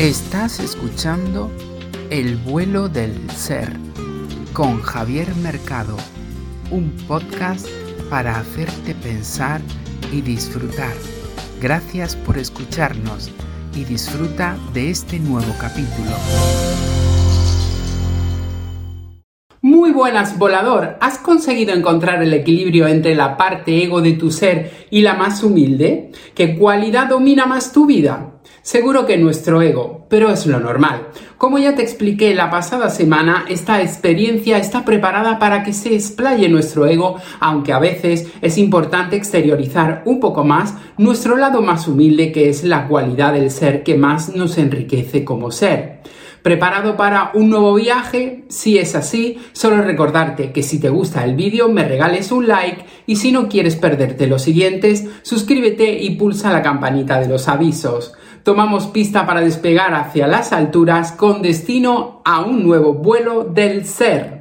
Estás escuchando El vuelo del ser con Javier Mercado, un podcast para hacerte pensar y disfrutar. Gracias por escucharnos y disfruta de este nuevo capítulo. Muy buenas, volador. ¿Has conseguido encontrar el equilibrio entre la parte ego de tu ser y la más humilde? ¿Qué cualidad domina más tu vida? Seguro que nuestro ego, pero es lo normal. Como ya te expliqué la pasada semana, esta experiencia está preparada para que se explaye nuestro ego, aunque a veces es importante exteriorizar un poco más nuestro lado más humilde, que es la cualidad del ser que más nos enriquece como ser. ¿Preparado para un nuevo viaje? Si es así, solo recordarte que si te gusta el vídeo me regales un like y si no quieres perderte los siguientes, suscríbete y pulsa la campanita de los avisos. Tomamos pista para despegar hacia las alturas con destino a un nuevo vuelo del ser.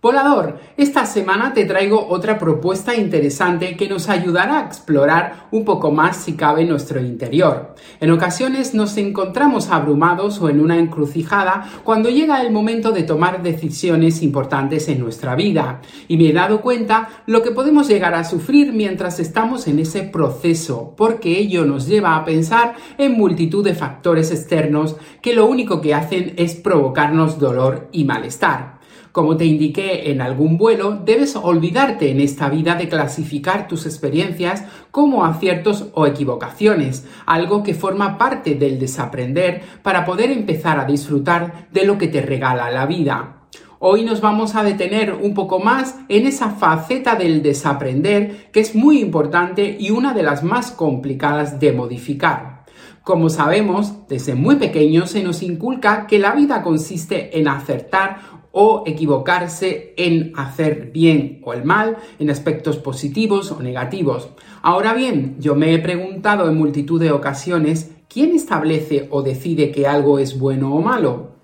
Volador, esta semana te traigo otra propuesta interesante que nos ayudará a explorar un poco más si cabe nuestro interior. En ocasiones nos encontramos abrumados o en una encrucijada cuando llega el momento de tomar decisiones importantes en nuestra vida y me he dado cuenta lo que podemos llegar a sufrir mientras estamos en ese proceso porque ello nos lleva a pensar en multitud de factores externos que lo único que hacen es provocarnos dolor y malestar. Como te indiqué en algún vuelo, debes olvidarte en esta vida de clasificar tus experiencias como aciertos o equivocaciones, algo que forma parte del desaprender para poder empezar a disfrutar de lo que te regala la vida. Hoy nos vamos a detener un poco más en esa faceta del desaprender que es muy importante y una de las más complicadas de modificar. Como sabemos, desde muy pequeños se nos inculca que la vida consiste en acertar o equivocarse en hacer bien o el mal, en aspectos positivos o negativos. Ahora bien, yo me he preguntado en multitud de ocasiones, ¿quién establece o decide que algo es bueno o malo?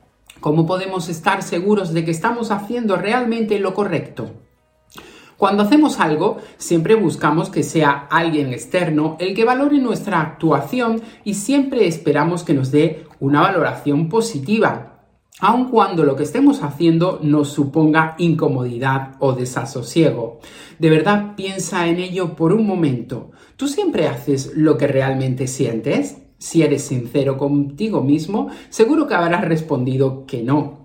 ¿Cómo podemos estar seguros de que estamos haciendo realmente lo correcto? Cuando hacemos algo, siempre buscamos que sea alguien externo el que valore nuestra actuación y siempre esperamos que nos dé una valoración positiva aun cuando lo que estemos haciendo nos suponga incomodidad o desasosiego. De verdad piensa en ello por un momento. ¿Tú siempre haces lo que realmente sientes? Si eres sincero contigo mismo, seguro que habrás respondido que no.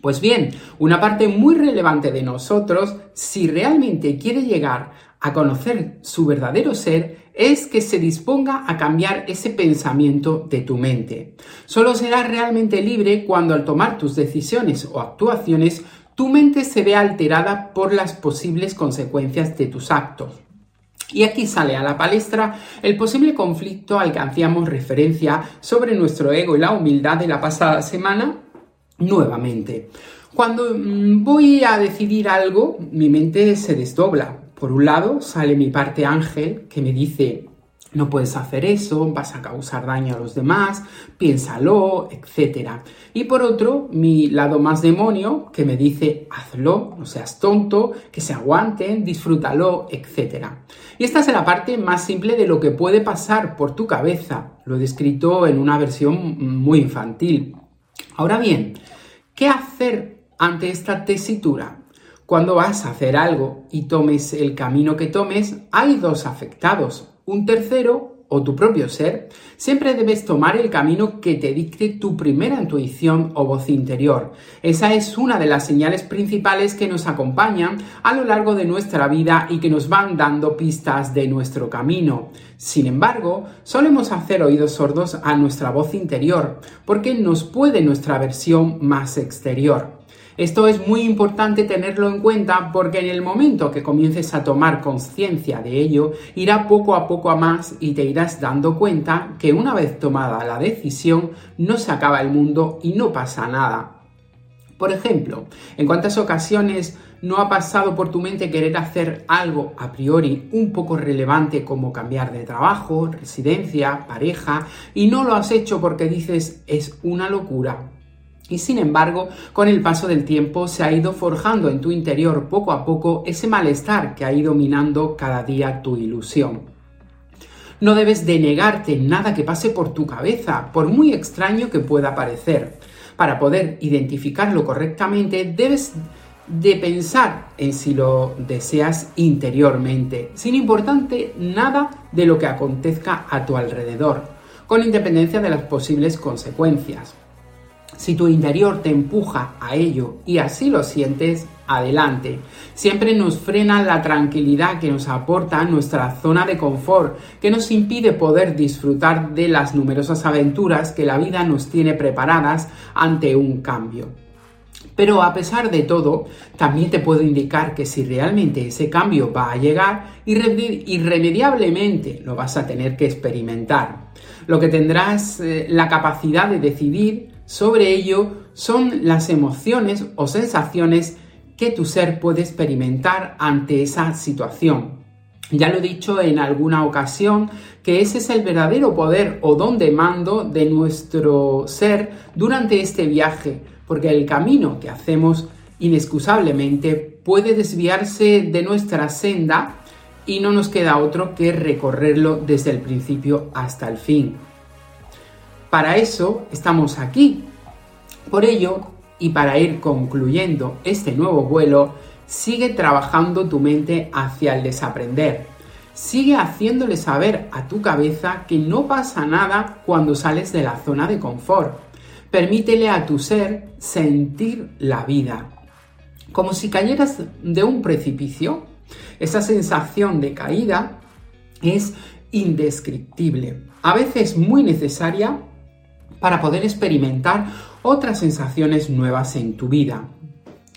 Pues bien, una parte muy relevante de nosotros, si realmente quiere llegar a conocer su verdadero ser, es que se disponga a cambiar ese pensamiento de tu mente. Solo serás realmente libre cuando al tomar tus decisiones o actuaciones, tu mente se vea alterada por las posibles consecuencias de tus actos. Y aquí sale a la palestra el posible conflicto al que hacíamos referencia sobre nuestro ego y la humildad de la pasada semana nuevamente. Cuando mm, voy a decidir algo, mi mente se desdobla. Por un lado sale mi parte ángel que me dice, no puedes hacer eso, vas a causar daño a los demás, piénsalo, etc. Y por otro, mi lado más demonio que me dice, hazlo, no seas tonto, que se aguanten, disfrútalo, etc. Y esta es la parte más simple de lo que puede pasar por tu cabeza. Lo he descrito en una versión muy infantil. Ahora bien, ¿qué hacer ante esta tesitura? Cuando vas a hacer algo y tomes el camino que tomes, hay dos afectados, un tercero o tu propio ser. Siempre debes tomar el camino que te dicte tu primera intuición o voz interior. Esa es una de las señales principales que nos acompañan a lo largo de nuestra vida y que nos van dando pistas de nuestro camino. Sin embargo, solemos hacer oídos sordos a nuestra voz interior, porque nos puede nuestra versión más exterior. Esto es muy importante tenerlo en cuenta porque en el momento que comiences a tomar conciencia de ello, irá poco a poco a más y te irás dando cuenta que una vez tomada la decisión, no se acaba el mundo y no pasa nada. Por ejemplo, ¿en cuántas ocasiones ¿No ha pasado por tu mente querer hacer algo a priori un poco relevante como cambiar de trabajo, residencia, pareja, y no lo has hecho porque dices es una locura? Y sin embargo, con el paso del tiempo se ha ido forjando en tu interior poco a poco ese malestar que ha ido minando cada día tu ilusión. No debes de negarte nada que pase por tu cabeza, por muy extraño que pueda parecer. Para poder identificarlo correctamente, debes de pensar en si lo deseas interiormente, sin importarte nada de lo que acontezca a tu alrededor, con independencia de las posibles consecuencias. Si tu interior te empuja a ello y así lo sientes, adelante. Siempre nos frena la tranquilidad que nos aporta nuestra zona de confort, que nos impide poder disfrutar de las numerosas aventuras que la vida nos tiene preparadas ante un cambio. Pero a pesar de todo, también te puedo indicar que si realmente ese cambio va a llegar, irremediablemente lo vas a tener que experimentar. Lo que tendrás eh, la capacidad de decidir sobre ello son las emociones o sensaciones que tu ser puede experimentar ante esa situación. Ya lo he dicho en alguna ocasión que ese es el verdadero poder o don de mando de nuestro ser durante este viaje, porque el camino que hacemos inexcusablemente puede desviarse de nuestra senda y no nos queda otro que recorrerlo desde el principio hasta el fin. Para eso estamos aquí. Por ello, y para ir concluyendo este nuevo vuelo, sigue trabajando tu mente hacia el desaprender. Sigue haciéndole saber a tu cabeza que no pasa nada cuando sales de la zona de confort Permítele a tu ser sentir la vida. Como si cayeras de un precipicio, esa sensación de caída es indescriptible, a veces muy necesaria para poder experimentar otras sensaciones nuevas en tu vida.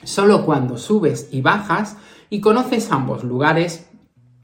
Solo cuando subes y bajas y conoces ambos lugares,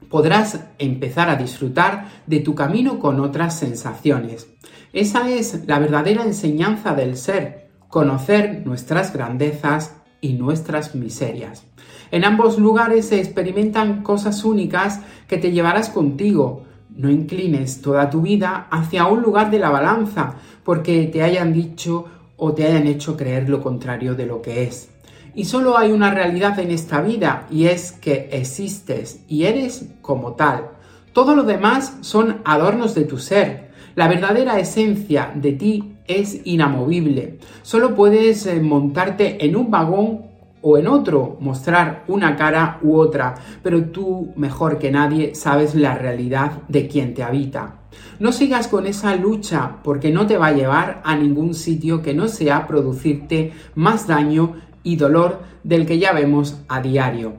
podrás empezar a disfrutar de tu camino con otras sensaciones. Esa es la verdadera enseñanza del ser, conocer nuestras grandezas y nuestras miserias. En ambos lugares se experimentan cosas únicas que te llevarás contigo. No inclines toda tu vida hacia un lugar de la balanza porque te hayan dicho o te hayan hecho creer lo contrario de lo que es. Y solo hay una realidad en esta vida y es que existes y eres como tal. Todo lo demás son adornos de tu ser. La verdadera esencia de ti es inamovible. Solo puedes eh, montarte en un vagón o en otro, mostrar una cara u otra, pero tú mejor que nadie sabes la realidad de quien te habita. No sigas con esa lucha porque no te va a llevar a ningún sitio que no sea producirte más daño y dolor del que ya vemos a diario.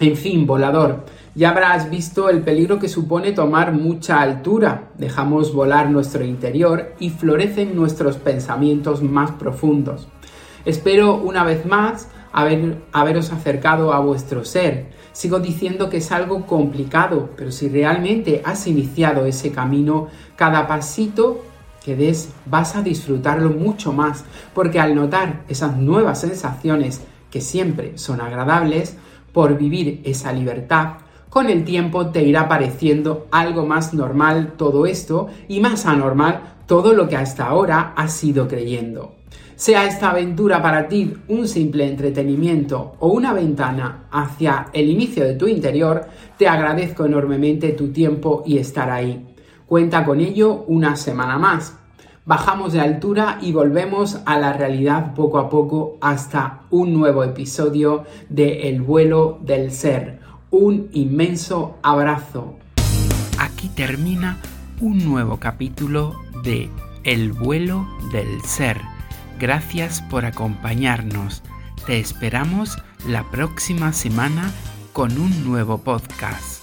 En fin, volador, ya habrás visto el peligro que supone tomar mucha altura. Dejamos volar nuestro interior y florecen nuestros pensamientos más profundos. Espero una vez más haber, haberos acercado a vuestro ser. Sigo diciendo que es algo complicado, pero si realmente has iniciado ese camino, cada pasito que des vas a disfrutarlo mucho más, porque al notar esas nuevas sensaciones que siempre son agradables, por vivir esa libertad, con el tiempo te irá pareciendo algo más normal todo esto y más anormal todo lo que hasta ahora has ido creyendo. Sea esta aventura para ti un simple entretenimiento o una ventana hacia el inicio de tu interior, te agradezco enormemente tu tiempo y estar ahí. Cuenta con ello una semana más. Bajamos de altura y volvemos a la realidad poco a poco hasta un nuevo episodio de El vuelo del ser un inmenso abrazo. Aquí termina un nuevo capítulo de El vuelo del ser. Gracias por acompañarnos. Te esperamos la próxima semana con un nuevo podcast.